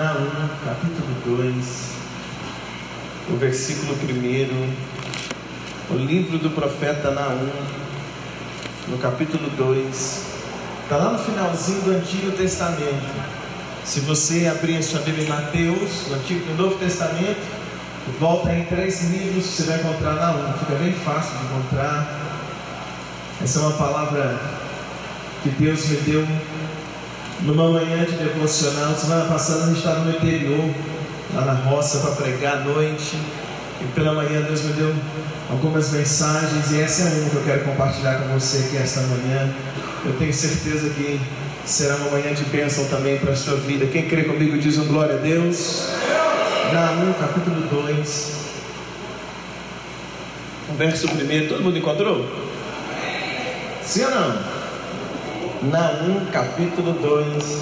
Naum, capítulo 2, o versículo 1, o livro do profeta Naum, no capítulo 2, está lá no finalzinho do Antigo Testamento. Se você abrir a sua Bíblia em Mateus, no Antigo e no Novo Testamento, volta em três livros, você vai encontrar Naum, fica bem fácil de encontrar. Essa é uma palavra que Deus me deu numa manhã de devocional, semana passada a gente estava no interior, lá na roça, para pregar à noite. E pela manhã Deus me deu algumas mensagens e essa é uma que eu quero compartilhar com você aqui esta manhã. Eu tenho certeza que será uma manhã de bênção também para a sua vida. Quem crê comigo diz um glória a Deus. Naum capítulo 2, verso 1. Todo mundo encontrou? Sim ou não? Naum capítulo 2.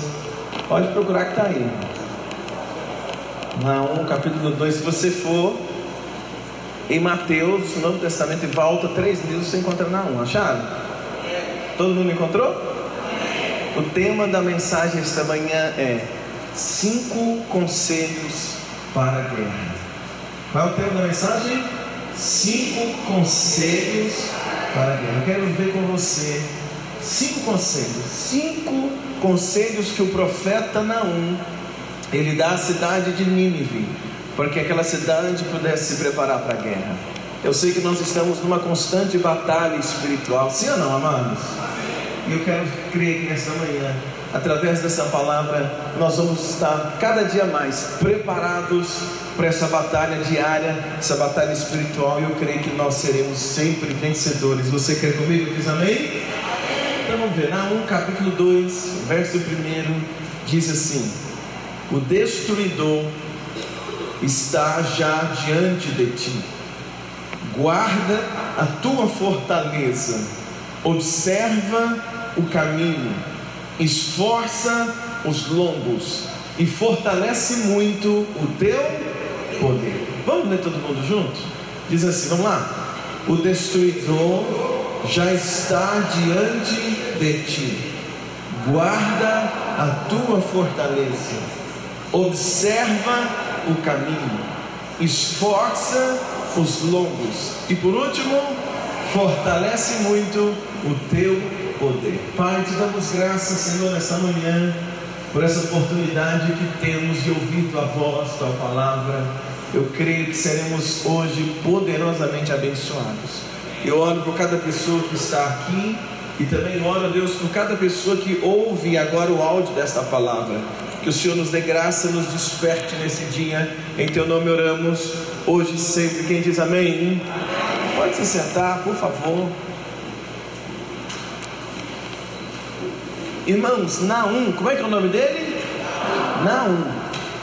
Pode procurar que está aí. Naum capítulo 2. Se você for em Mateus, no Novo Testamento, e volta três livros, você encontra Naum. Acharam? Todo mundo encontrou? O tema da mensagem esta manhã é Cinco Conselhos para a Guerra. Qual é o tema da mensagem? Cinco Conselhos para a Guerra. Eu quero ver com você cinco conselhos, cinco conselhos que o profeta Naum ele dá à cidade de Nínive, para que aquela cidade pudesse se preparar para a guerra. Eu sei que nós estamos numa constante batalha espiritual, sim ou não, amados? E eu quero crer que nessa manhã, através dessa palavra, nós vamos estar cada dia mais preparados para essa batalha diária, essa batalha espiritual, e eu creio que nós seremos sempre vencedores. Você quer comigo? Diz amém? Então vamos ver, Naum capítulo 2, verso 1 diz assim: O destruidor está já diante de ti, guarda a tua fortaleza, observa o caminho, esforça os lombos e fortalece muito o teu poder. Vamos ler todo mundo junto? Diz assim, vamos lá. O destruidor já está diante de ti. Guarda a tua fortaleza, observa o caminho, esforça os lombos e por último, fortalece muito o teu poder. Pai, te damos graças, Senhor, nesta manhã, por essa oportunidade que temos de ouvir tua voz, tua palavra. Eu creio que seremos hoje poderosamente abençoados. Eu oro por cada pessoa que está aqui e também oro a Deus por cada pessoa que ouve agora o áudio desta palavra. Que o Senhor nos dê graça, nos desperte nesse dia. Em teu nome oramos, hoje e sempre. Quem diz amém? Pode se sentar, por favor. Irmãos, Naum, como é que é o nome dele? Naum.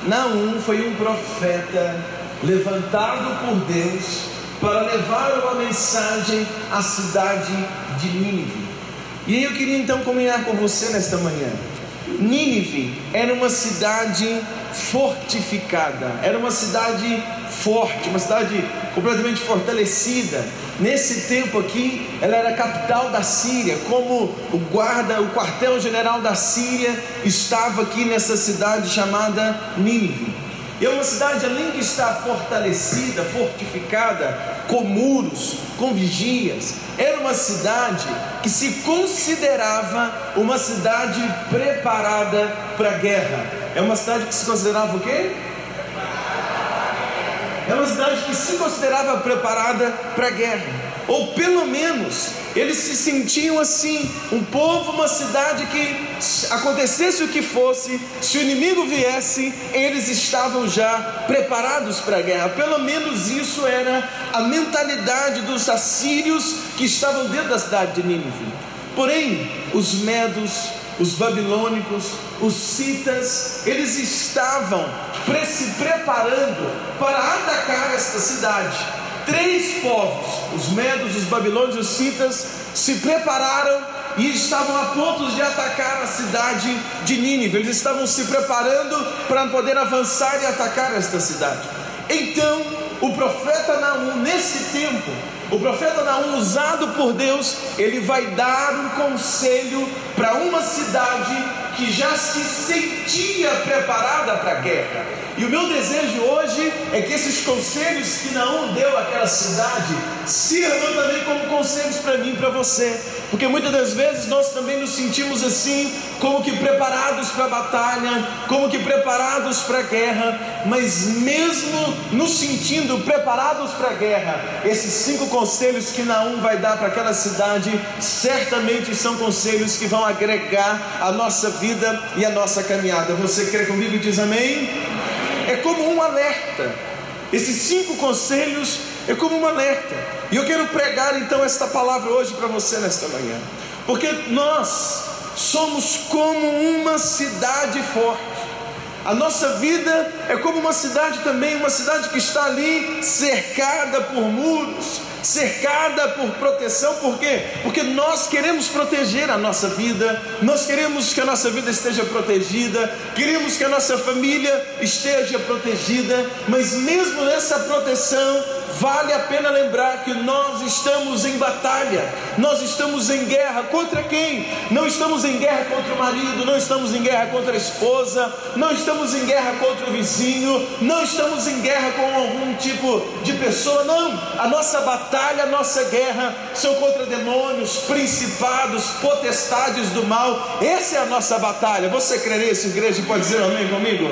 Naum foi um profeta levantado por Deus para levar uma mensagem à cidade de Nínive. E eu queria então combinar com você nesta manhã. Nínive era uma cidade fortificada, era uma cidade forte, uma cidade completamente fortalecida. Nesse tempo aqui, ela era a capital da Síria, como o guarda, o quartel-general da Síria estava aqui nessa cidade chamada Nínive. E é uma cidade, além de estar fortalecida, fortificada, com muros, com vigias, era uma cidade que se considerava uma cidade preparada para a guerra. É uma cidade que se considerava o quê? É uma cidade que se considerava preparada para a guerra ou pelo menos eles se sentiam assim, um povo, uma cidade que acontecesse o que fosse, se o inimigo viesse, eles estavam já preparados para a guerra. Pelo menos isso era a mentalidade dos assírios que estavam dentro da cidade de Nínive. Porém, os medos, os babilônicos, os citas, eles estavam se preparando para atacar esta cidade três povos, os medos, os babilônios e os citas, se prepararam e estavam a ponto de atacar a cidade de Nínive. Eles estavam se preparando para poder avançar e atacar esta cidade. Então, o profeta Naum, nesse tempo, o profeta Naum, usado por Deus, ele vai dar um conselho para uma cidade que já se sentia preparada para a guerra. E o meu desejo hoje é que esses conselhos que Naum deu àquela cidade sirvam também como conselhos para mim e para você, porque muitas das vezes nós também nos sentimos assim, como que preparados para a batalha, como que preparados para a guerra, mas mesmo nos sentindo preparados para a guerra, esses cinco conselhos que Naum vai dar para aquela cidade certamente são conselhos que vão agregar a nossa vida e a nossa caminhada. Você crê comigo e diz amém? É como um alerta. Esses cinco conselhos é como um alerta. E eu quero pregar então esta palavra hoje para você nesta manhã. Porque nós somos como uma cidade forte. A nossa vida é como uma cidade também, uma cidade que está ali cercada por muros, cercada por proteção, por quê? Porque nós queremos proteger a nossa vida, nós queremos que a nossa vida esteja protegida, queremos que a nossa família esteja protegida, mas mesmo nessa proteção, vale a pena lembrar que nós estamos em batalha, nós estamos em guerra contra quem? Não estamos em guerra contra o marido, não estamos em guerra contra a esposa, não estamos em guerra contra o vizinho, não estamos em guerra com algum tipo de pessoa, não. A nossa batalha, a nossa guerra são contra demônios, principados, potestades do mal. Essa é a nossa batalha. Você crê nisso, igreja? Pode dizer amém comigo?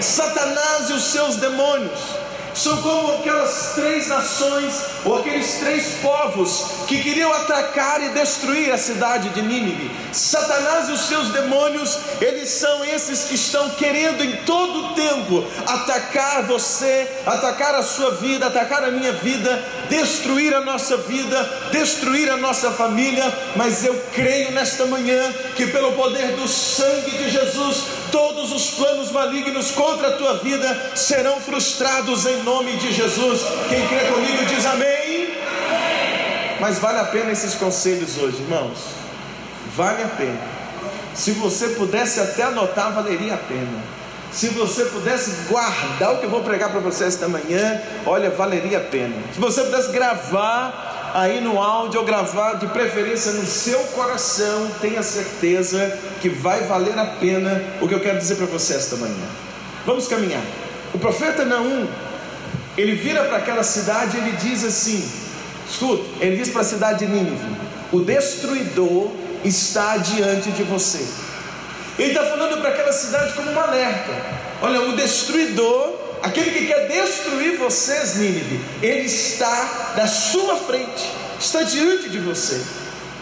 Satanás e os seus demônios são como aquelas três nações, ou aqueles três povos que queriam atacar e destruir a cidade de Nínive. Satanás e os seus demônios, eles são esses que estão querendo em todo o tempo atacar você, atacar a sua vida, atacar a minha vida, destruir a nossa vida, destruir a nossa família. Mas eu creio nesta manhã que, pelo poder do sangue de Jesus, todos os planos malignos contra a tua vida serão frustrados em nome de Jesus. Quem crê comigo diz amém. Mas vale a pena esses conselhos hoje, irmãos. Vale a pena. Se você pudesse até anotar, valeria a pena. Se você pudesse guardar o que eu vou pregar para você esta manhã, olha, valeria a pena. Se você pudesse gravar aí no áudio ou gravar de preferência no seu coração, tenha certeza que vai valer a pena o que eu quero dizer para você esta manhã. Vamos caminhar. O profeta Naum, ele vira para aquela cidade e ele diz assim: escuta, ele diz para a cidade de Nínive: o destruidor está diante de você. Ele está falando para aquela cidade como um alerta: olha, o destruidor, aquele que quer destruir vocês, Nínive, ele está da sua frente, está diante de você.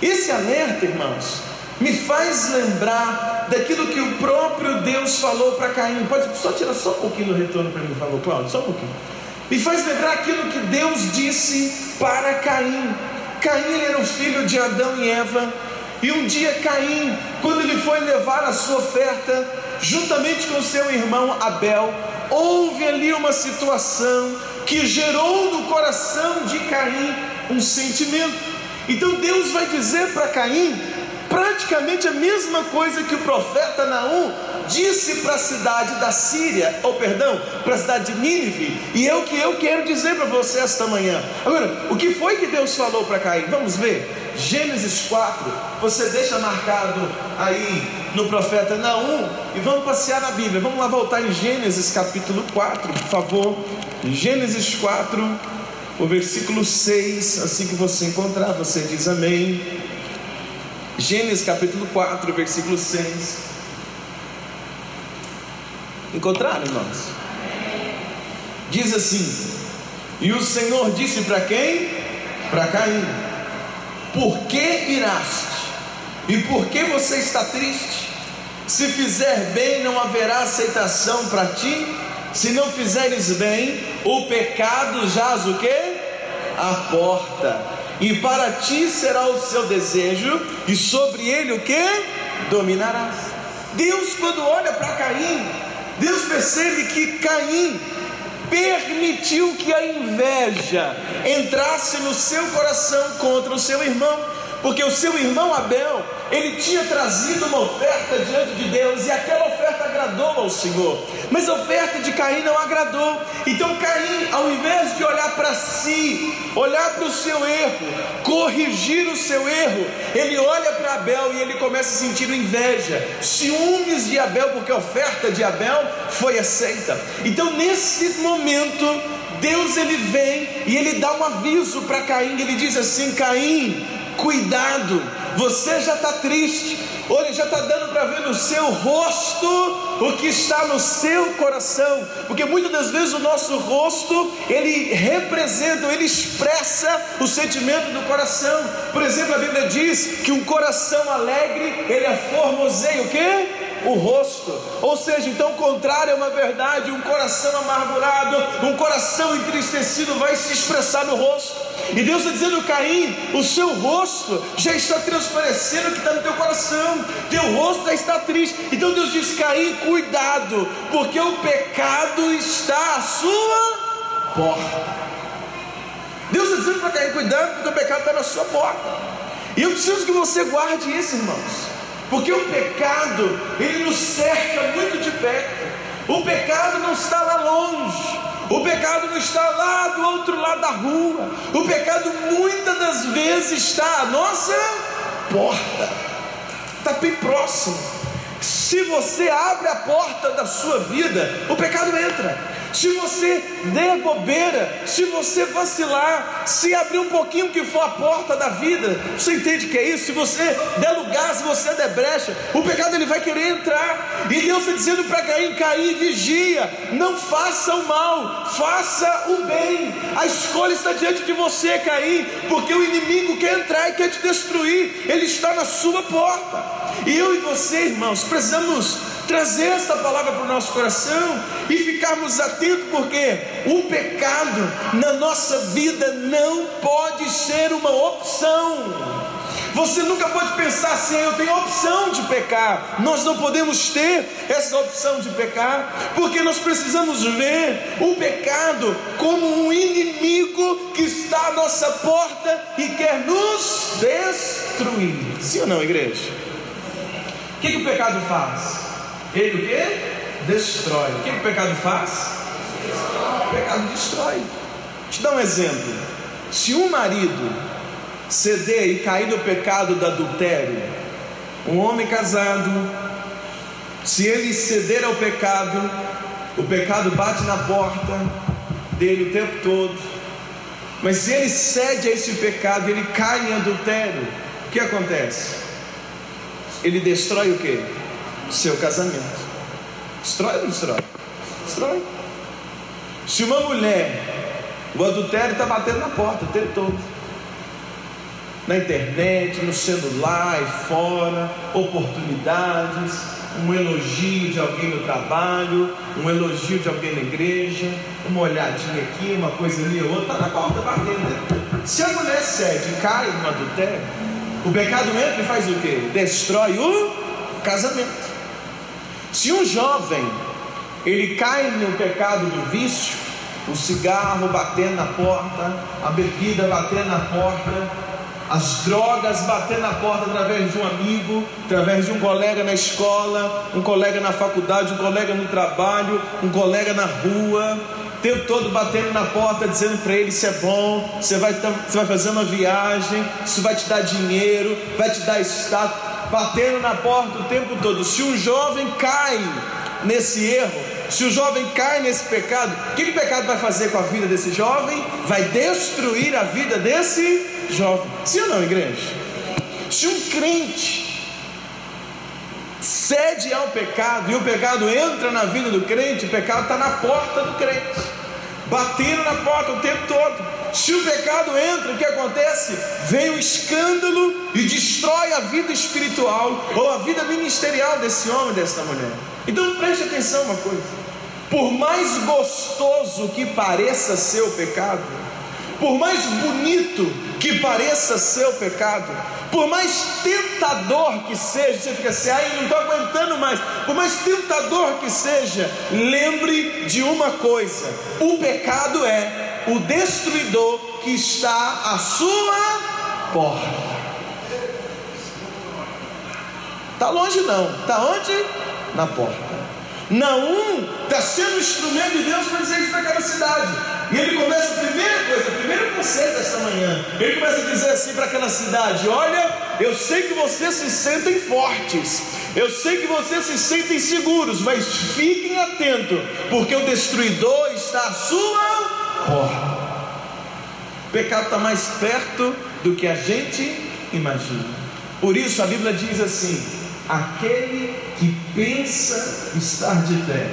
Esse alerta, irmãos, me faz lembrar daquilo que o próprio Deus falou para Caim. Pode só tirar só um pouquinho do retorno para mim, por favor, Cláudio, só um pouquinho. Me faz lembrar aquilo que Deus disse para Caim. Caim era o filho de Adão e Eva. E um dia Caim, quando ele foi levar a sua oferta, juntamente com seu irmão Abel, houve ali uma situação que gerou no coração de Caim um sentimento. Então Deus vai dizer para Caim praticamente a mesma coisa que o profeta Naum disse para a cidade da Síria, ou perdão, para a cidade de Nínive, e é o que eu quero dizer para você esta manhã. Agora, o que foi que Deus falou para Caim? Vamos ver. Gênesis 4, você deixa marcado aí no profeta Naum e vamos passear na Bíblia. Vamos lá voltar em Gênesis capítulo 4, por favor. Gênesis 4, o versículo 6, assim que você encontrar, você diz amém. Gênesis capítulo 4, versículo 6. Encontraram, irmãos? Diz assim: E o Senhor disse para quem? Para Caim: Por que iraste? E por que você está triste? Se fizer bem, não haverá aceitação para ti. Se não fizeres bem, o pecado jaz o que? A porta e para ti será o seu desejo, e sobre ele o que? Dominarás. Deus, quando olha para Caim, Deus percebe que Caim permitiu que a inveja entrasse no seu coração contra o seu irmão, porque o seu irmão Abel, ele tinha trazido uma oferta diante de Deus, e aquela oferta agradou ao Senhor. Mas a oferta de Caim não agradou. Então Caim, ao invés de olhar para si, olhar para o seu erro, corrigir o seu erro, ele olha para Abel e ele começa a sentir inveja, ciúmes de Abel, porque a oferta de Abel foi aceita. Então, nesse momento, Deus ele vem e ele dá um aviso para Caim, ele diz assim: Caim, cuidado, você já está triste, olha, já está dando para ver no seu rosto o que está no seu coração, porque muitas das vezes o nosso rosto ele representa, ele expressa o sentimento do coração. Por exemplo, a Bíblia diz que um coração alegre ele é formoseia o quê? O rosto. Ou seja, então o contrário é uma verdade, um coração amargurado, um coração entristecido vai se expressar no rosto. E Deus está dizendo, Caim, o seu rosto já está transparecendo o que está no teu coração, teu rosto já está triste. Então Deus diz, Caim, cuidado, porque o pecado está à sua porta. Deus está dizendo para Caim, cuidado, porque o pecado está na sua porta. E eu preciso que você guarde isso, irmãos. Porque o pecado, ele nos cerca muito de perto. O pecado não está lá longe. O pecado não está lá do outro lado da rua. O pecado muitas das vezes está à nossa porta. Está bem próximo. Se você abre a porta da sua vida, o pecado entra. Se você der bobeira, se você vacilar, se abrir um pouquinho que for a porta da vida, você entende que é isso? Se você der lugar, se você der brecha, o pecado ele vai querer entrar. E Deus está dizendo para Caim: Caim, vigia, não faça o mal, faça o bem. A escolha está diante de você, Caim, porque o inimigo quer entrar e quer te destruir, ele está na sua porta. E eu e você, irmãos, precisamos trazer esta palavra para o nosso coração e ficarmos atentos, porque o pecado na nossa vida não pode ser uma opção. Você nunca pode pensar assim, eu tenho opção de pecar. Nós não podemos ter essa opção de pecar, porque nós precisamos ver o pecado como um inimigo que está à nossa porta e quer nos destruir. Sim ou não, igreja? O que, que o pecado faz? Ele o que? Destrói. O que, o pecado faz? O pecado destrói. Te dar um exemplo. Se um marido ceder e cair no pecado do adultério, um homem casado, se ele ceder ao pecado, o pecado bate na porta dele o tempo todo. Mas se ele cede a esse pecado, ele cai em adultério, o que acontece? Ele destrói o que? Seu casamento. Destrói ou não destrói? Destrói. Se uma mulher, o adultério está batendo na porta o tempo todo. Na internet, no celular e fora, oportunidades, um elogio de alguém no trabalho, um elogio de alguém na igreja, uma olhadinha aqui, uma coisa ali, outra, está na porta batendo. Se a mulher cede e cai no adultério, o pecado entra e faz o quê? Destrói o casamento. Se um jovem ele cai no pecado do vício, o cigarro batendo na porta, a bebida batendo na porta, as drogas batendo na porta através de um amigo, através de um colega na escola, um colega na faculdade, um colega no trabalho, um colega na rua, o tempo todo batendo na porta, dizendo para ele: Isso é bom, você vai, você vai fazer uma viagem, isso vai te dar dinheiro, vai te dar status batendo na porta o tempo todo. Se um jovem cai nesse erro, se o jovem cai nesse pecado, o que, que o pecado vai fazer com a vida desse jovem? Vai destruir a vida desse jovem. Sim ou não, igreja? Se um crente cede ao pecado e o pecado entra na vida do crente, o pecado está na porta do crente, batendo na porta o tempo todo. Se o pecado entra, o que acontece? Vem o escândalo e destrói a vida espiritual ou a vida ministerial desse homem, dessa mulher. Então preste atenção uma coisa: por mais gostoso que pareça ser o pecado, por mais bonito que pareça ser o pecado, por mais tentador que seja, você fica assim, ai, não estou aguentando mais, por mais tentador que seja, lembre de uma coisa: o pecado é o destruidor que está à sua porta. Está longe não, está onde? Na porta. Naum está sendo instrumento de Deus para dizer isso para aquela cidade. E ele começa a primeira coisa, o primeiro conceito desta manhã. Ele começa a dizer assim para aquela cidade: Olha, eu sei que vocês se sentem fortes, eu sei que vocês se sentem seguros, mas fiquem atentos, porque o destruidor está à sua porta. O pecado está mais perto do que a gente imagina. Por isso a Bíblia diz assim: aquele que pensa estar de pé,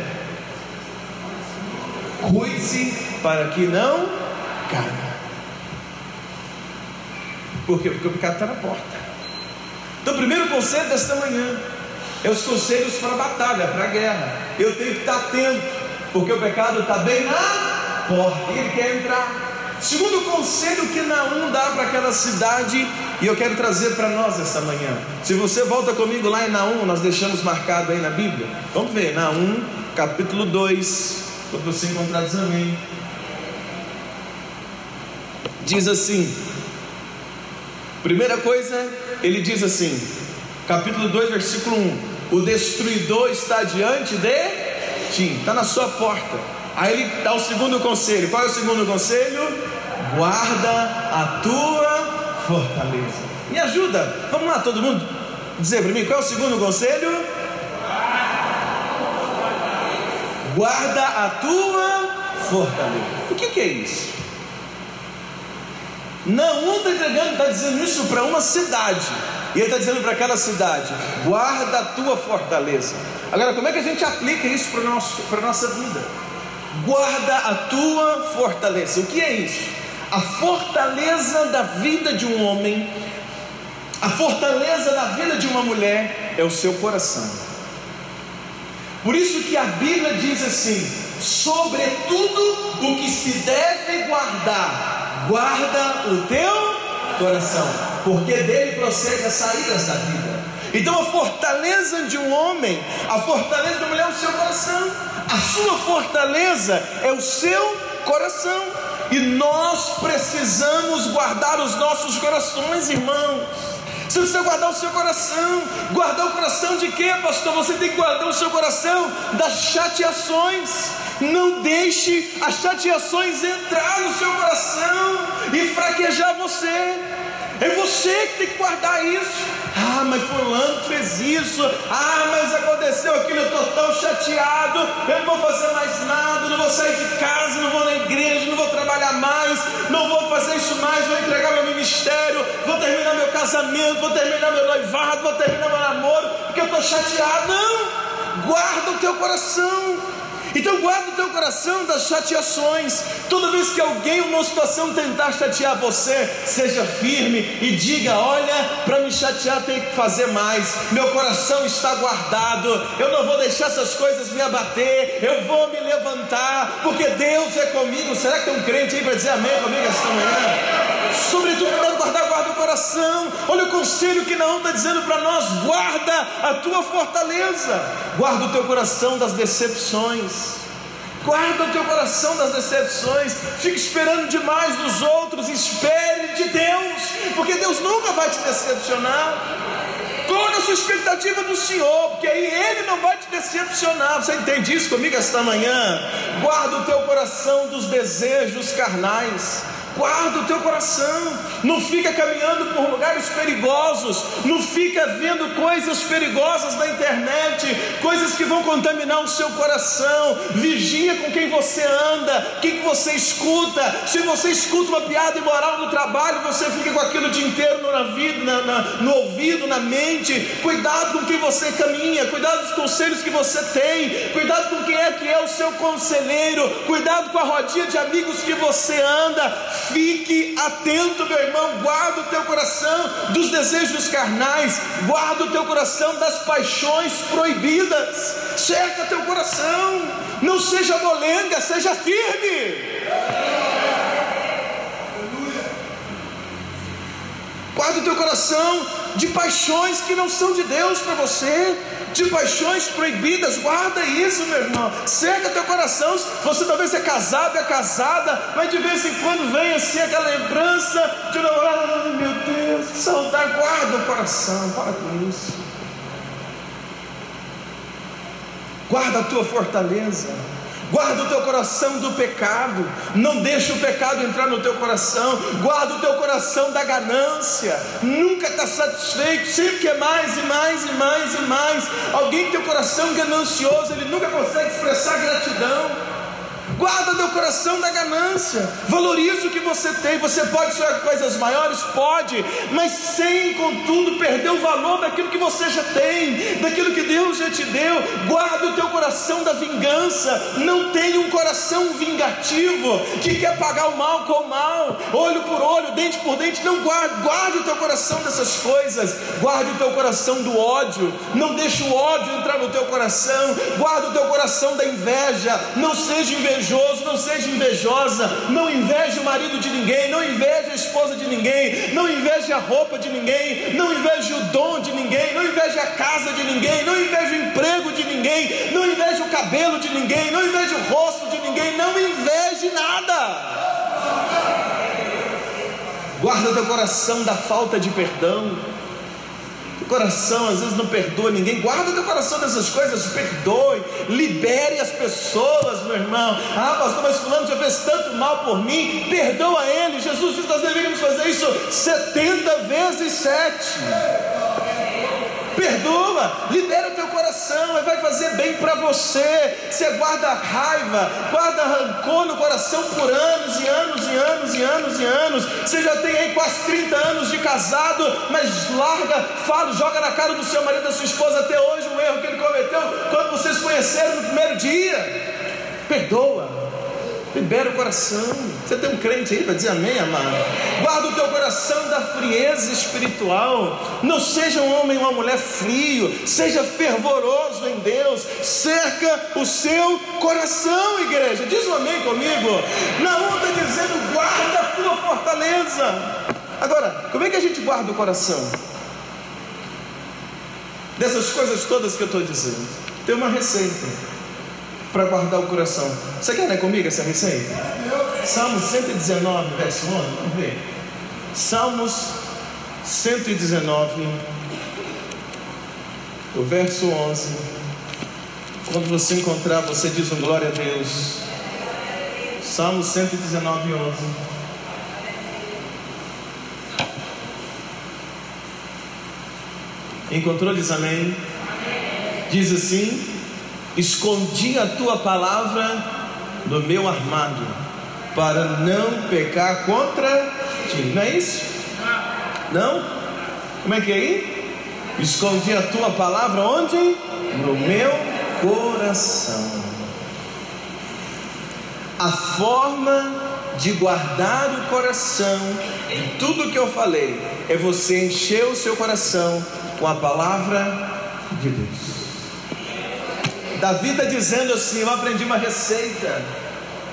cuide-se para que não caia. Por quê? Porque o pecado está na porta. Então, o primeiro conselho desta manhã é os conselhos para a batalha, para a guerra. Eu tenho que estar atento, porque o pecado está bem na porta e ele quer entrar. Segundo conselho que Naum dá para aquela cidade, e eu quero trazer para nós esta manhã. Se você volta comigo lá em Naum, nós deixamos marcado aí na Bíblia. Vamos ver, Naum, capítulo 2. Quando você encontrar, diz amém. Diz assim: primeira coisa, ele diz assim, capítulo 2, versículo 1: O destruidor está diante de ti, está na sua porta. Aí ele dá o segundo conselho. Qual é o segundo conselho? Guarda a tua fortaleza. Me ajuda. Vamos lá, todo mundo. Dizer para mim, qual é o segundo conselho? Guarda a tua fortaleza. O que, que é isso? Não está entregando, está dizendo isso para uma cidade. E ele está dizendo para aquela cidade: guarda a tua fortaleza. Agora, como é que a gente aplica isso para a nossa vida? Guarda a tua fortaleza. O que é isso? A fortaleza da vida de um homem, a fortaleza da vida de uma mulher é o seu coração. Por isso que a Bíblia diz assim: sobretudo o que se deve guardar, guarda o teu coração, porque dele procede as saídas da vida. Então a fortaleza de um homem, a fortaleza da mulher é o seu coração. A sua fortaleza é o seu coração. E nós precisamos guardar os nossos corações, irmãos. Você precisa guardar o seu coração. Guardar o coração de quê, pastor? Você tem que guardar o seu coração das chateações. Não deixe as chateações entrar no seu coração e fraquejar você. É você que tem que guardar isso. Ah, mas fulano fez isso. Ah, mas aconteceu aquilo, eu estou tão chateado. Eu não vou fazer mais nada, não vou sair de casa, não vou na igreja, não vou trabalhar mais, não vou fazer isso mais, vou entregar meu ministério, vou terminar meu casamento, vou terminar meu noivado, vou terminar meu namoro, porque eu estou chateado. Não! Guarda o teu coração. Então guarda o teu coração das chateações. Toda vez que alguém, uma situação tentar chatear você, seja firme e diga: Olha, para me chatear tem que fazer mais. Meu coração está guardado. Eu não vou deixar essas coisas me abater. Eu vou me levantar, porque Deus é comigo. Será que tem um crente aí para dizer amém comigo esta manhã? Sobretudo, deve guardar, guarda o coração. Olha o conselho que não está dizendo para nós: guarda a tua fortaleza, guarda o teu coração das decepções. Guarda o teu coração das decepções. Fica esperando demais dos outros. Espere de Deus, porque Deus nunca vai te decepcionar. Coloque a sua expectativa no Senhor, porque aí Ele não vai te decepcionar. Você entende isso comigo esta manhã? Guarda o teu coração dos desejos carnais. Guarda o teu coração, não fica caminhando por lugares perigosos, não fica vendo coisas perigosas na internet, coisas que vão contaminar o seu coração. Vigia com quem você anda, o que você escuta. Se você escuta uma piada imoral no trabalho, você fica com aquilo o dia inteiro na vida, na, na, no ouvido, na mente. Cuidado com quem você caminha, cuidado dos conselhos que você tem, cuidado com quem é que é o seu conselheiro, cuidado com a rodinha de amigos que você anda Fique atento, meu irmão, guarda o teu coração dos desejos carnais, guarda o teu coração das paixões proibidas. Cerca teu coração, não seja molenga, seja firme. Guarda o teu coração de paixões que não são de Deus para você de paixões proibidas, guarda isso, meu irmão. Cerca teu coração. Você talvez é casado, é casada, mas de vez em quando vem assim aquela lembrança de ah, meu Deus, saudade. Guarda o coração, para com isso. Guarda a tua fortaleza. Guarda o teu coração do pecado, não deixa o pecado entrar no teu coração. Guarda o teu coração da ganância, nunca está satisfeito, sempre quer mais e mais e mais e mais. Alguém que tem o coração ganancioso, ele nunca consegue expressar gratidão. Guarda teu coração da ganância. Valoriza o que você tem. Você pode sonhar coisas maiores? Pode. Mas sem, contudo, perder o valor daquilo que você já tem, daquilo que Deus já te deu. Guarda o teu coração da vingança. Não tenha um coração vingativo que quer pagar o mal com o mal, olho por olho, dente por dente. Não guarde. Guarde o teu coração dessas coisas. Guarde o teu coração do ódio. Não deixe o ódio entrar no teu coração. Guarda o teu coração da inveja. Não seja invejoso invejoso, não seja invejosa, não inveje o marido de ninguém, não inveje a esposa de ninguém, não inveje a roupa de ninguém, não inveje o dom de ninguém, não inveje a casa de ninguém, não inveje o emprego de ninguém, não inveje o cabelo de ninguém, não inveje o rosto de ninguém, não inveje nada. Guarda teu coração da falta de perdão coração às vezes não perdoa ninguém. Guarda teu coração dessas coisas, perdoe, libere as pessoas, meu irmão. Ah, pastor, mas fulano já fez tanto mal por mim, perdoa ele. Jesus disse nós deveríamos fazer isso 70 vezes 7 perdoa, libera o teu coração, vai fazer bem para você. Você guarda raiva, guarda rancor no coração por anos e anos e anos e anos e anos. Você já tem aí quase 30 anos de casado, mas larga, fala, joga na cara do seu marido, da sua esposa até hoje um erro que ele cometeu quando vocês conheceram no primeiro dia. Perdoa Libera o coração. Você tem um crente aí para dizer amém, amado? Guarda o teu coração da frieza espiritual. Não seja um homem ou uma mulher frio. Seja fervoroso em Deus. Cerca o seu coração, igreja. Diz um amém comigo. Naum está dizendo: guarda a tua fortaleza. Agora, como é que a gente guarda o coração? Dessas coisas todas que eu estou dizendo. Tem uma receita para guardar o coração. Você quer ler comigo essa receita? Salmos 119, verso 11. Vamos ver. Salmos 119, o verso 11. Quando você encontrar, você diz um glória a Deus. Salmos 119, 11. Encontrou, diz amém. Diz assim: escondi a tua palavra no meu armário, para não pecar contra ti. Não é isso? Não? Como é que é aí? Escondi a tua palavra onde? No meu coração. A forma de guardar o coração de tudo que eu falei é você encher o seu coração com a palavra de Deus. Davi está dizendo assim: Eu aprendi uma receita.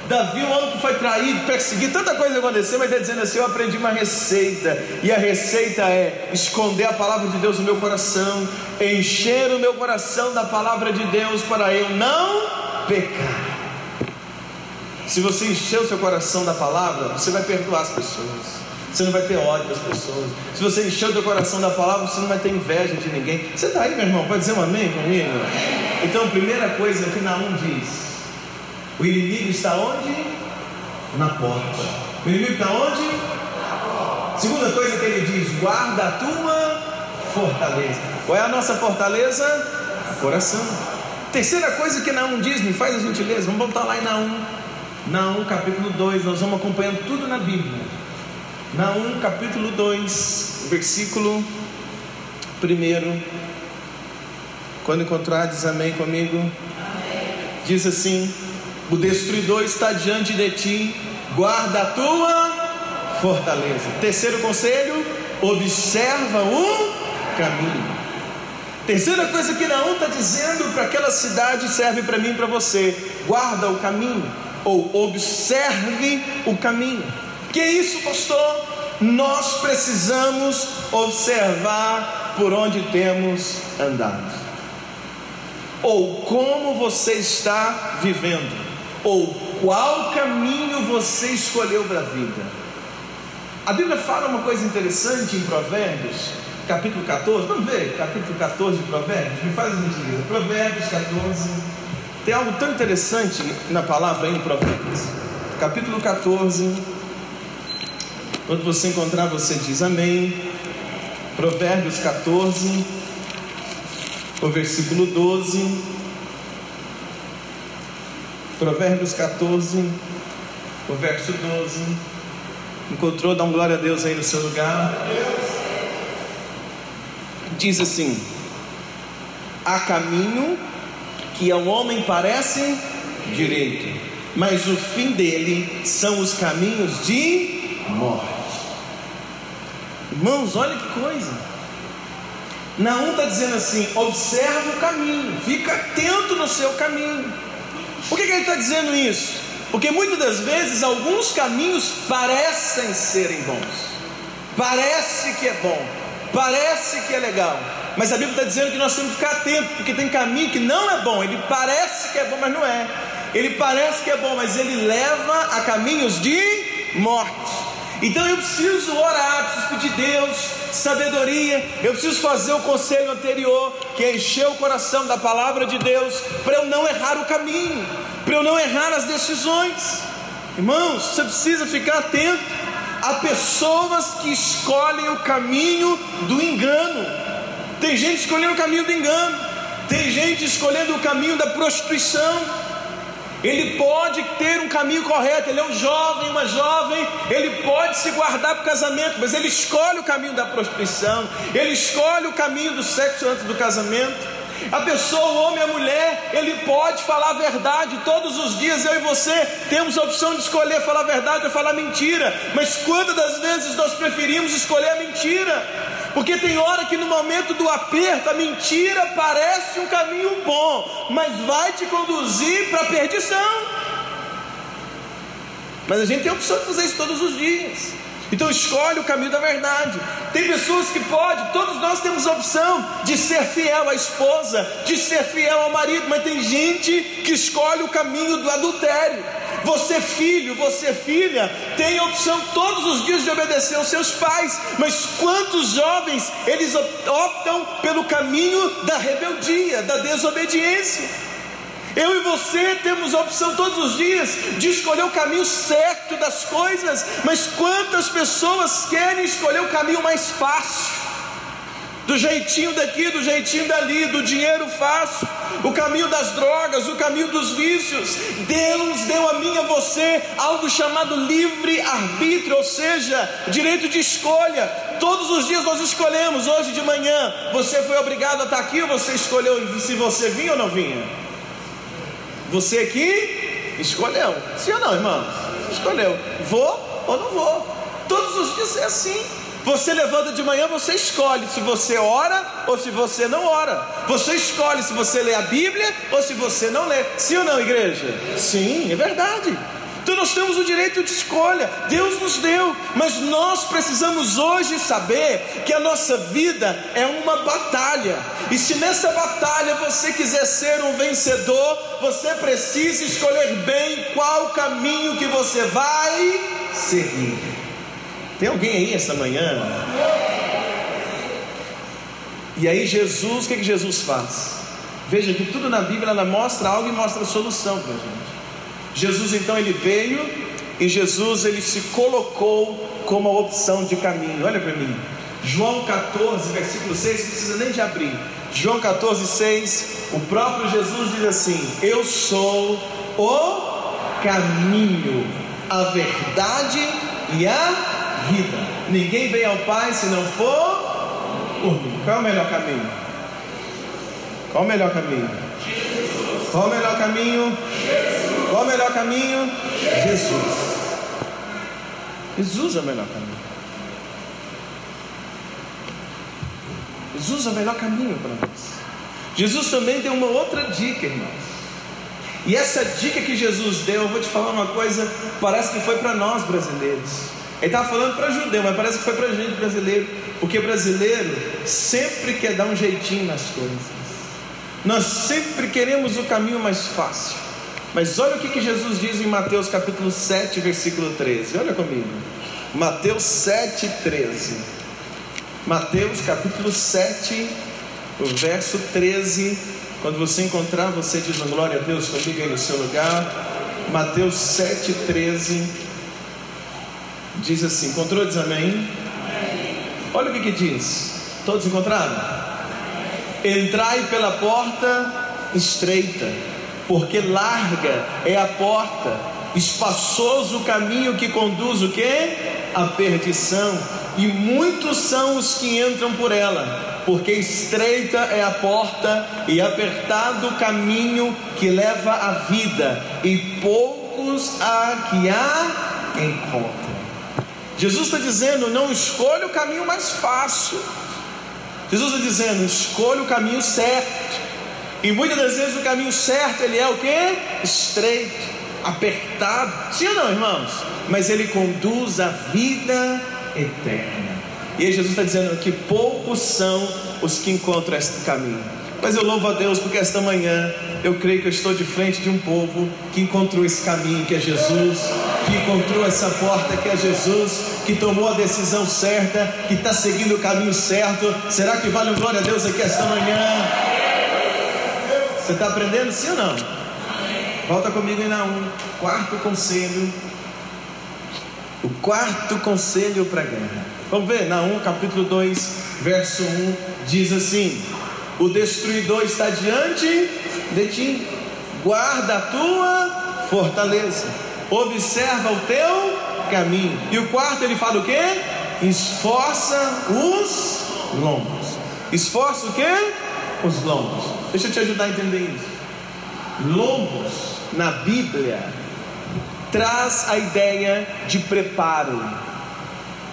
Davi, um homem que foi traído, perseguido, tanta coisa aconteceu, mas está dizendo assim: Eu aprendi uma receita, e a receita é esconder a palavra de Deus no meu coração, encher o meu coração da palavra de Deus para eu não pecar. Se você encher o seu coração da palavra, você vai perdoar as pessoas. Você não vai ter ódio das pessoas. Se você encher o teu coração da palavra, você não vai ter inveja de ninguém. Você está aí, meu irmão? Pode dizer um amém comigo? Então, primeira coisa que Naum diz: o inimigo está onde? Na porta. O inimigo está onde? Segunda coisa que ele diz: guarda a tua fortaleza. Qual é a nossa fortaleza? O coração. Terceira coisa que Naum diz, me faz a gentileza, vamos voltar lá em Naum. Naum capítulo 2, nós vamos acompanhando tudo na Bíblia. Naum capítulo 2, versículo 1. Quando encontrar, diz amém comigo. Amém. Diz assim: O destruidor está diante de ti, guarda a tua fortaleza. Terceiro conselho: observa o caminho. Terceira coisa que Naum está dizendo para aquela cidade serve para mim e para você: guarda o caminho, ou observe o caminho. Que isso, pastor? Nós precisamos observar por onde temos andado, ou como você está vivendo, ou qual caminho você escolheu para a vida. A Bíblia fala uma coisa interessante em Provérbios, capítulo 14. Vamos ver, capítulo 14 de Provérbios? Me faz a gentileza. Provérbios 14. Tem algo tão interessante na palavra em Provérbios, capítulo 14. Quando você encontrar, você diz amém. Provérbios 14, o versículo 12. Provérbios 14, o verso 12. Encontrou? Dá um glória a Deus aí no seu lugar. Diz assim: Há caminho que ao homem parece direito, mas o fim dele são os caminhos de morte. Irmãos, olha que coisa. Naum está dizendo assim: observa o caminho, fica atento no seu caminho. Por que, que ele está dizendo isso? Porque muitas das vezes alguns caminhos parecem serem bons, parece que é bom, parece que é legal, mas a Bíblia está dizendo que nós temos que ficar atentos, porque tem caminho que não é bom, ele parece que é bom, mas não é. Ele parece que é bom, mas ele leva a caminhos de morte. Então eu preciso orar, preciso pedir Deus sabedoria, eu preciso fazer o conselho anterior, que é encher o coração da palavra de Deus, para eu não errar o caminho, para eu não errar as decisões. Irmãos, você precisa ficar atento a pessoas que escolhem o caminho do engano. Tem gente escolhendo o caminho do engano, tem gente escolhendo o caminho da prostituição. Ele pode ter um caminho correto, ele é um jovem, uma jovem, ele pode se guardar para o casamento, mas ele escolhe o caminho da prostituição, ele escolhe o caminho do sexo antes do casamento. A pessoa, o homem, a mulher, ele pode falar a verdade todos os dias. Eu e você temos a opção de escolher falar a verdade ou falar mentira, mas quantas das vezes nós preferimos escolher a mentira? Porque tem hora que no momento do aperto a mentira parece um caminho bom, mas vai te conduzir para a perdição. Mas a gente tem a opção de fazer isso todos os dias. Então escolhe o caminho da verdade. Tem pessoas que podem, todos nós temos a opção de ser fiel à esposa, de ser fiel ao marido, mas tem gente que escolhe o caminho do adultério. Você, filho, você, filha, tem a opção todos os dias de obedecer aos seus pais, mas quantos jovens eles optam pelo caminho da rebeldia, da desobediência? Eu e você temos a opção todos os dias de escolher o caminho certo das coisas, mas quantas pessoas querem escolher o caminho mais fácil? Do jeitinho daqui, do jeitinho dali, do dinheiro fácil, o caminho das drogas, o caminho dos vícios. Deus deu a mim e a você algo chamado livre arbítrio, ou seja, direito de escolha. Todos os dias nós escolhemos. Hoje de manhã, você foi obrigado a estar aqui ou você escolheu se você vinha ou não vinha? Você aqui escolheu. Sim ou não, irmãos? Escolheu. Vou ou não vou? Todos os dias é assim. Você levanta de manhã, você escolhe se você ora ou se você não ora. Você escolhe se você lê a Bíblia ou se você não lê. Sim ou não, igreja? Sim, é verdade. Então nós temos o direito de escolha, Deus nos deu, mas nós precisamos hoje saber que a nossa vida é uma batalha, e se nessa batalha você quiser ser um vencedor, você precisa escolher bem qual caminho que você vai seguir. Tem alguém aí essa manhã? E aí Jesus, o que, que Jesus faz? Veja que tudo na Bíblia ela mostra algo e mostra a solução para a gente. Jesus então ele veio e Jesus ele se colocou como a opção de caminho. Olha para mim. João 14, versículo 6, não precisa nem de abrir. João 14, 6, o próprio Jesus diz assim: Eu sou o caminho, a verdade e a vida. Ninguém vem ao Pai se não for por mim. Qual é o melhor caminho? Qual é o melhor caminho? Qual é o melhor caminho? Qual é o melhor caminho? Jesus. Jesus é o melhor caminho. Jesus é o melhor caminho para nós. Jesus também deu uma outra dica, irmãos. E essa dica que Jesus deu, eu vou te falar uma coisa, parece que foi para nós brasileiros. Ele estava falando para judeu, mas parece que foi para gente brasileiro, porque brasileiro sempre quer dar um jeitinho nas coisas. Nós sempre queremos o caminho mais fácil. Mas olha o que, que Jesus diz em Mateus capítulo 7, versículo 13. Olha comigo. Mateus 7, 13. Mateus capítulo 7, o verso 13 Quando você encontrar, você diz glória a Deus comigo aí no seu lugar. Mateus 7,13 diz assim: Encontrou? Diz amém. Olha o que, que diz. Todos encontraram? Entrai pela porta estreita, porque larga é a porta, espaçoso o caminho que conduz o que? A perdição, e muitos são os que entram por ela, porque estreita é a porta e apertado o caminho que leva à vida, e poucos há que há encontram. Jesus está dizendo: não escolha o caminho mais fácil. Jesus está dizendo: escolha o caminho certo. E muitas das vezes o caminho certo ele é o que? Estreito, apertado. Sim ou não, irmãos? Mas ele conduz à vida eterna. E aí Jesus está dizendo que poucos são os que encontram este caminho. Mas eu louvo a Deus porque esta manhã eu creio que eu estou de frente de um povo que encontrou esse caminho que é Jesus, que encontrou essa porta que é Jesus, que tomou a decisão certa, que está seguindo o caminho certo. Será que vale um glória a Deus aqui esta manhã? Você está aprendendo sim ou não? Volta comigo em Naum, quarto conselho. O quarto conselho para a guerra. Vamos ver, Naum capítulo 2, verso 1, diz assim: o destruidor está diante de ti. Guarda a tua fortaleza. Observa o teu caminho. E o quarto ele fala o que? Esforça os lombos. Esforça o que? Os lombos. Deixa eu te ajudar a entender isso. Lombos na Bíblia traz a ideia de preparo.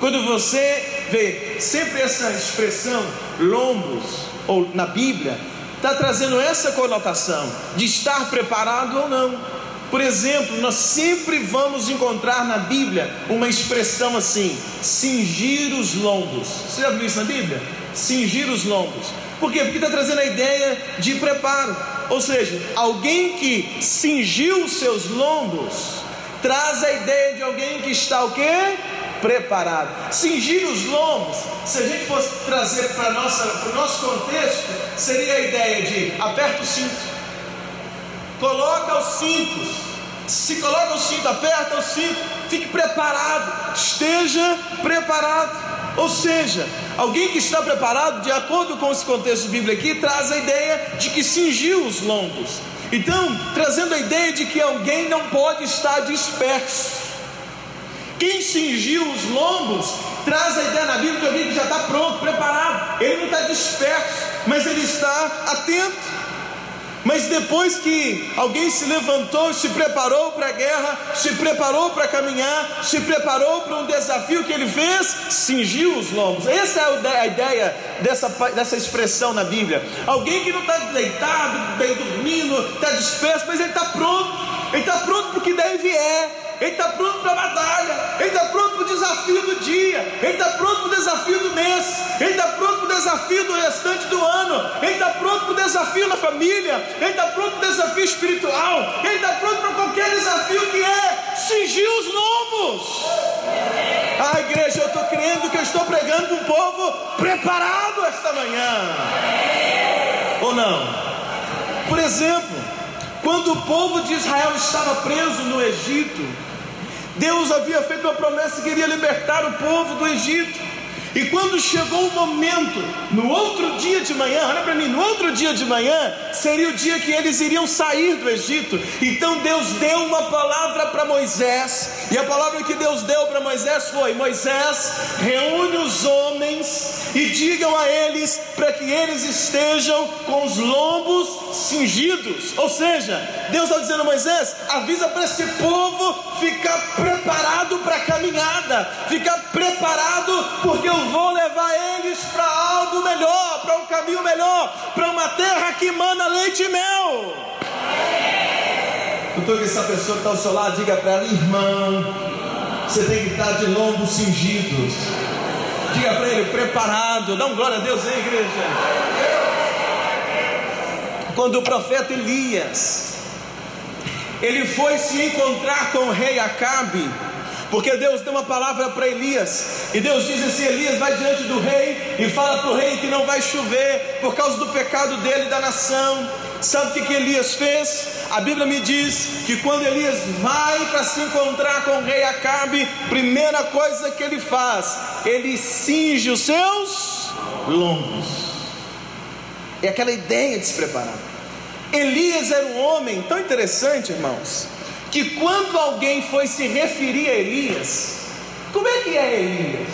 Quando você vê sempre essa expressão lombos, ou na Bíblia, está trazendo essa conotação de estar preparado ou não. Por exemplo, nós sempre vamos encontrar na Bíblia uma expressão assim: cingir os lombos. Você já viu isso na Bíblia? Cingir os lombos. Por quê? Porque está trazendo a ideia de preparo. Ou seja, alguém que cingiu os seus lombos traz a ideia de alguém que está o quê? preparado. Cingir os lombos, se a gente fosse trazer para o nosso contexto, seria a ideia de aperta o cinto, coloca os cintos. Se coloca o cinto, aperta o cinto, fique preparado, esteja preparado. Ou seja, alguém que está preparado, de acordo com esse contexto bíblico aqui, traz a ideia de que cingiu os lombos. Então, trazendo a ideia de que alguém não pode estar disperso. Quem cingiu os lombos traz a ideia na Bíblia de alguém que já está pronto, preparado. Ele não está disperso, mas ele está atento. Mas depois que alguém se levantou, se preparou para a guerra, se preparou para caminhar, se preparou para um desafio que ele fez, cingiu os lombos. Essa é a ideia dessa, dessa expressão na Bíblia. Alguém que não está deitado, bem dormindo, está disperso, mas ele está pronto. Ele está pronto para o que deve é ele está pronto para a batalha, ele está pronto para o desafio do dia, ele está pronto para o desafio do mês, ele está pronto para o desafio do restante do ano, ele está pronto para o desafio família, ele está pronto para o desafio espiritual, ele está pronto para qualquer desafio que é cingir os lombos. Ah, igreja, eu estou crendo que eu estou pregando para um povo preparado esta manhã. Ou não? Por exemplo, quando o povo de Israel estava preso no Egito, Deus havia feito uma promessa que iria libertar o povo do Egito. E quando chegou o momento, no outro dia de manhã, olha para mim, no outro dia de manhã, seria o dia que eles iriam sair do Egito. Então Deus deu uma palavra para Moisés, e a palavra que Deus deu para Moisés foi: Moisés, reúne os homens e digam a eles para que eles estejam com os lombos cingidos. Ou seja, Deus está dizendo a Moisés: avisa para esse povo ficar preparado para a caminhada, ficar preparado, porque eu vou levar eles para algo melhor, para um caminho melhor, para uma terra que mana leite e mel. Doutor, que essa pessoa que está ao seu lado, diga para ela, irmão, você tem que estar de lombos cingidos. Diga para ele, preparado. Dá um glória a Deus, hein, igreja? Quando o profeta Elias, ele foi se encontrar com o rei Acabe, porque Deus deu uma palavra para Elias, e Deus diz assim: Elias vai diante do rei e fala para o rei que não vai chover por causa do pecado dele e da nação. Sabe o que, Elias fez? A Bíblia me diz que quando Elias vai para se encontrar com o rei Acabe, primeira coisa que ele faz, ele cinge os seus lombos. É aquela ideia de se preparar. Elias era um homem tão interessante, irmãos, que quando alguém foi se referir a Elias, como é que é Elias?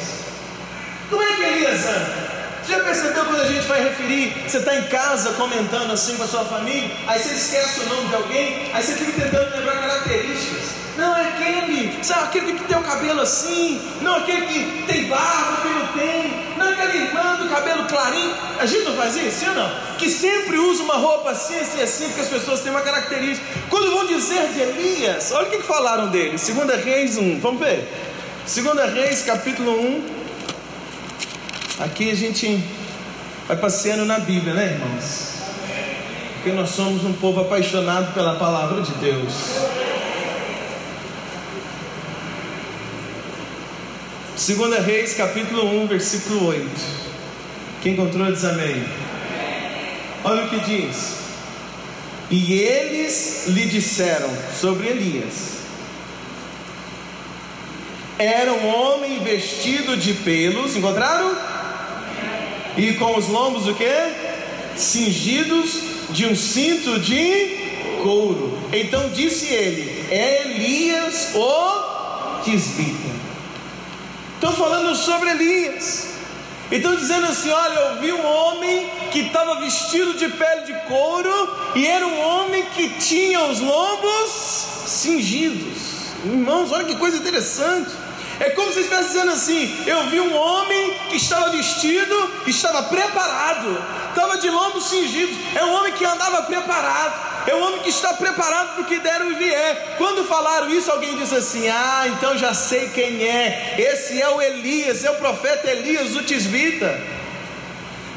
Como é que Elias anda? Já percebeu quando a gente vai referir, você está em casa comentando assim com a sua família, aí você esquece o nome de alguém, aí você fica tentando lembrar características. Não, é aquele, sabe, aquele que tem o cabelo assim, não, aquele que tem barba, que não tem, não, aquele irmão do cabelo clarinho. A gente não faz isso, sim ou não? Que sempre usa uma roupa assim, assim, assim, porque as pessoas têm uma característica. Quando vão dizer de Elias, olha o que, que falaram dele, 2 Reis 1, vamos ver. 2 Reis, capítulo 1. Aqui a gente vai passeando na Bíblia, né, irmãos? Porque nós somos um povo apaixonado pela palavra de Deus. Segunda Reis, capítulo 1, versículo 8. Quem encontrou diz amém. Olha o que diz. E eles lhe disseram sobre Elias: Era um homem vestido de pelos, encontraram? E com os lombos o que? Cingidos de um cinto de couro. Então disse ele: É Elias o Tisbita. Estou falando sobre Elias. Então dizendo assim: olha, eu vi um homem que estava vestido de pele de couro e era um homem que tinha os lombos cingidos. Irmãos, olha que coisa interessante. É como se estivesse dizendo assim: eu vi um homem que estava vestido, estava preparado, estava de lombos cingidos. É um homem que andava preparado. É um homem que está preparado para o que der e vier. Quando falaram isso, alguém disse assim: Ah, então já sei quem é. Esse é o Elias, é o profeta Elias, o Tisbita.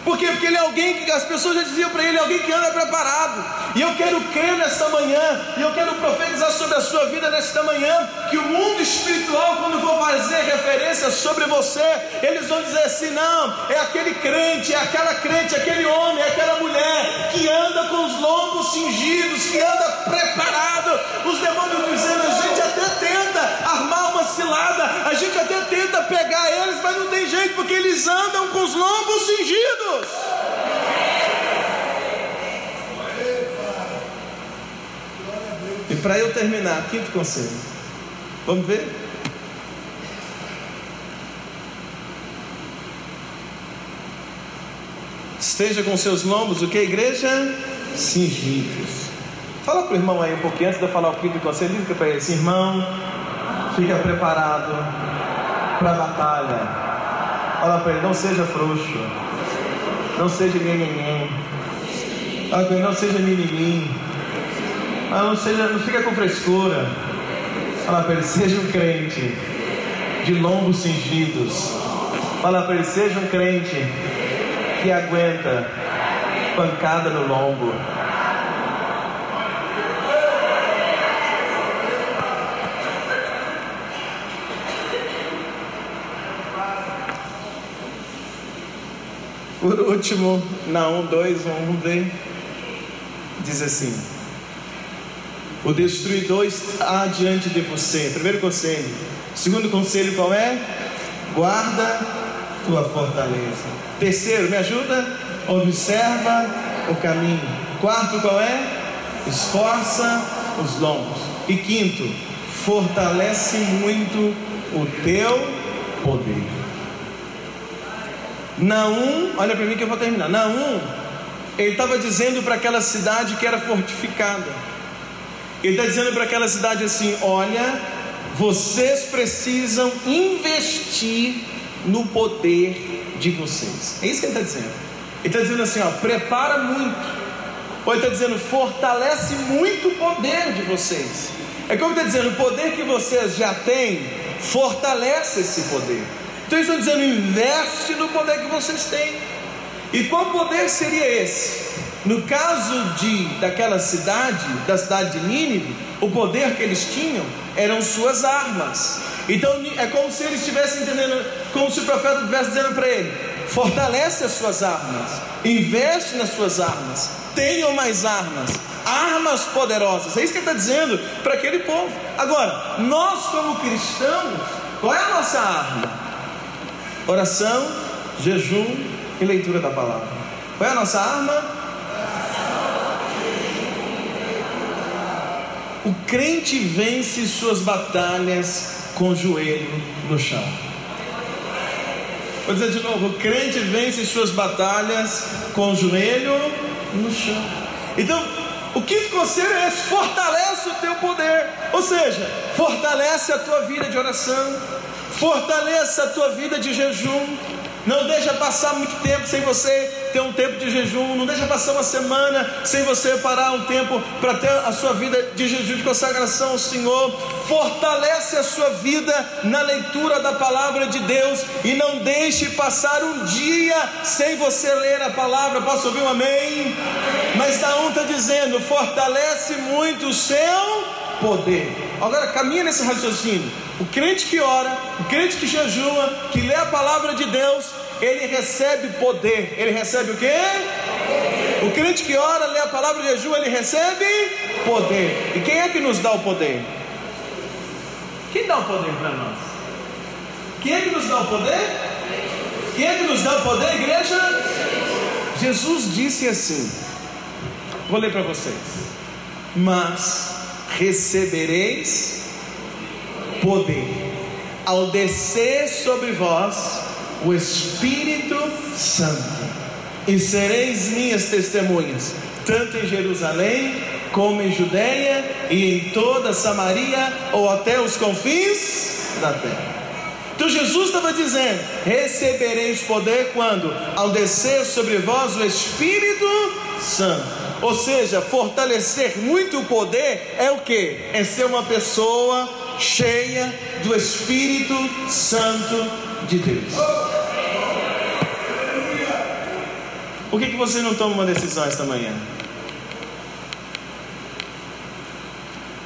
Por quê? Porque ele é alguém que as pessoas já diziam para ele, é alguém que anda preparado. E eu quero crer nesta manhã, e eu quero profetizar sobre a sua vida nesta manhã, que o mundo espiritual, quando for fazer referência sobre você, eles vão dizer assim: não, é aquele crente, é aquela crente, é aquele homem, é aquela mulher que anda com os lombos cingidos, que anda preparado. Os demônios dizendo, a gente até tenta armar uma cilada, a gente até tenta pegar eles, mas não tem jeito, porque eles andam com os lombos cingidos. E para eu terminar, quinto conselho. Vamos ver? Esteja com seus lombos, o que, igreja? Cingidos. Fala para o irmão aí um pouquinho antes de eu falar o quinto conselho. Diga para ele assim, irmão, fica preparado para batalha. Fala para ele, não seja frouxo. Não seja nhenhenhen. Não seja mimimi. Não, seja, não fica com frescura. Fala para ele, seja um crente de lombos cingidos. Fala para ele, seja um crente que aguenta pancada no lombo. Por último, na 1, 2, vamos ver. Diz assim: O destruidor está diante de você. Primeiro conselho. Segundo conselho, qual é? Guarda tua fortaleza. Terceiro, me ajuda? Observa o caminho. Quarto, qual é? Esforça os lombos. E quinto, fortalece muito o teu poder. Naum, olha para mim que eu vou terminar. Naum, ele estava dizendo para aquela cidade que era fortificada. Ele está dizendo para aquela cidade assim: olha, vocês precisam investir no poder de vocês. É isso que ele está dizendo. Ele está dizendo assim: ó, prepara muito. Ou ele está dizendo, fortalece muito o poder de vocês. É como está dizendo, o poder que vocês já têm, fortalece esse poder. Então eles estão dizendo: investe no poder que vocês têm. E qual poder seria esse? No caso de daquela cidade, da cidade de Nínive, o poder que eles tinham eram suas armas. Então é como se eles estivessem entendendo, como se o profeta estivesse dizendo para ele: Fortalece as suas armas, investe nas suas armas, tenham mais armas, armas poderosas. É isso que ele está dizendo para aquele povo. Agora, nós como cristãos, qual é a nossa arma? Oração, jejum e leitura da palavra. Qual é a nossa arma? O crente vence suas batalhas com o joelho no chão. Vou dizer de novo: o crente vence suas batalhas com o joelho no chão. Então, o quinto conselho é esse: fortalece o teu poder, ou seja, fortalece a tua vida de oração, fortaleça a tua vida de jejum, não deixa passar muito tempo sem você ter um tempo de jejum. Não deixa passar uma semana sem você parar um tempo para ter a sua vida de jejum de consagração ao Senhor. Fortalece a sua vida na leitura da palavra de Deus e não deixe passar um dia sem você ler a palavra. Posso ouvir um amém? Mas Naum está dizendo: fortalece muito o seu poder. Agora caminha nesse raciocínio. O crente que ora, o crente que jejua, que lê a palavra de Deus, ele recebe poder. Ele recebe o quê? O crente que ora, lê a palavra de jejum, ele recebe poder. E quem é que nos dá o poder? Quem dá o poder para nós? Quem é que nos dá o poder? Quem é que nos dá o poder, igreja? Jesus disse assim: Vou ler para vocês. Mas recebereis poder ao descer sobre vós o Espírito Santo, e sereis minhas testemunhas, tanto em Jerusalém, como em Judeia e em toda Samaria, ou até os confins da terra. Então Jesus estava dizendo: recebereis poder quando? Ao descer sobre vós o Espírito Santo. Ou seja, fortalecer muito o poder é o que? É ser uma pessoa cheia do Espírito Santo de Deus. Por que, que você não toma uma decisão esta manhã?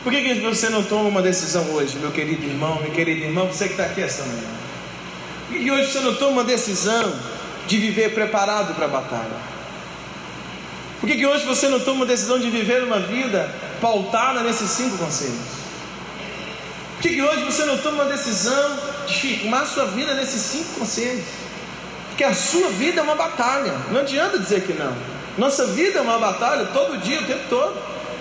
Por que, que você não toma uma decisão hoje, meu querido irmão, meu querido irmão, você que está aqui esta manhã? Por que hoje você não toma uma decisão de viver preparado para a batalha? Por que, que hoje você não toma uma decisão de viver uma vida pautada nesses cinco conselhos? Por que, que hoje você não toma uma decisão de firmar sua vida nesses cinco conselhos? Porque a sua vida é uma batalha, não adianta dizer que não. Nossa vida é uma batalha todo dia, o tempo todo.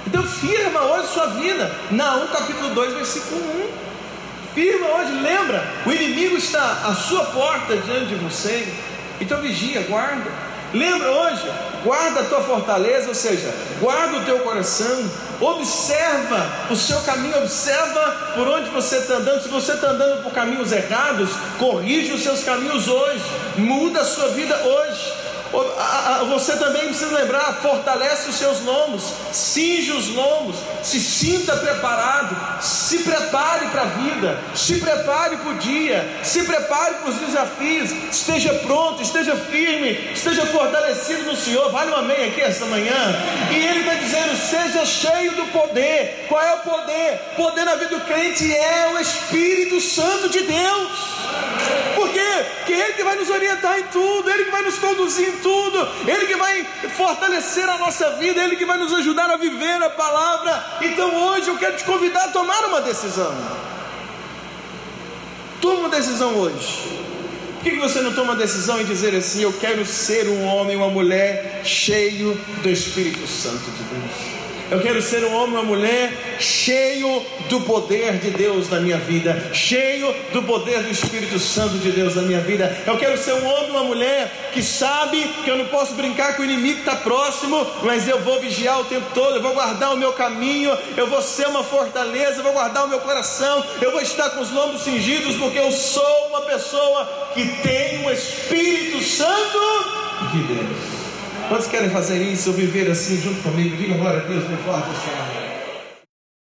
Então firma hoje sua vida. Naum capítulo 2, versículo 1. Firma hoje, lembra, o inimigo está à sua porta diante de você. Então vigia, guarda. Lembra hoje, guarda a tua fortaleza, ou seja, guarda o teu coração, observa o seu caminho, observa por onde você está andando. Se você está andando por caminhos errados, corrige os seus caminhos hoje, muda a sua vida hoje. Você também precisa lembrar, fortalece os seus lombos, cinge os lombos, se sinta preparado, se prepare para a vida, se prepare para o dia, se prepare para os desafios, esteja pronto, esteja firme, esteja fortalecido no Senhor. Vale um amém aqui esta manhã. E Ele está dizendo: seja cheio do poder. Qual é o poder? Poder na vida do crente é o Espírito Santo de Deus. Porque Ele que vai nos orientar em tudo, Ele que vai nos conduzir em tudo, Ele que vai fortalecer a nossa vida, Ele que vai nos ajudar a viver a palavra. Então hoje eu quero te convidar a tomar uma decisão. Toma uma decisão hoje. Por que você não toma a decisão em dizer assim: Eu quero ser um homem, uma mulher cheio do Espírito Santo de Deus? Eu quero ser um homem, uma mulher cheio do poder de Deus na minha vida, cheio do poder do Espírito Santo de Deus na minha vida. Eu quero ser um homem, uma mulher que sabe que eu não posso brincar com o inimigo que está próximo, mas eu vou vigiar o tempo todo, eu vou guardar o meu caminho, eu vou ser uma fortaleza, eu vou guardar o meu coração, eu vou estar com os lombos cingidos, porque eu sou uma pessoa que tem o Espírito Santo de Deus. Quantos querem fazer isso ou viver assim junto comigo? Diga glória a Deus, bem forte, Senhor.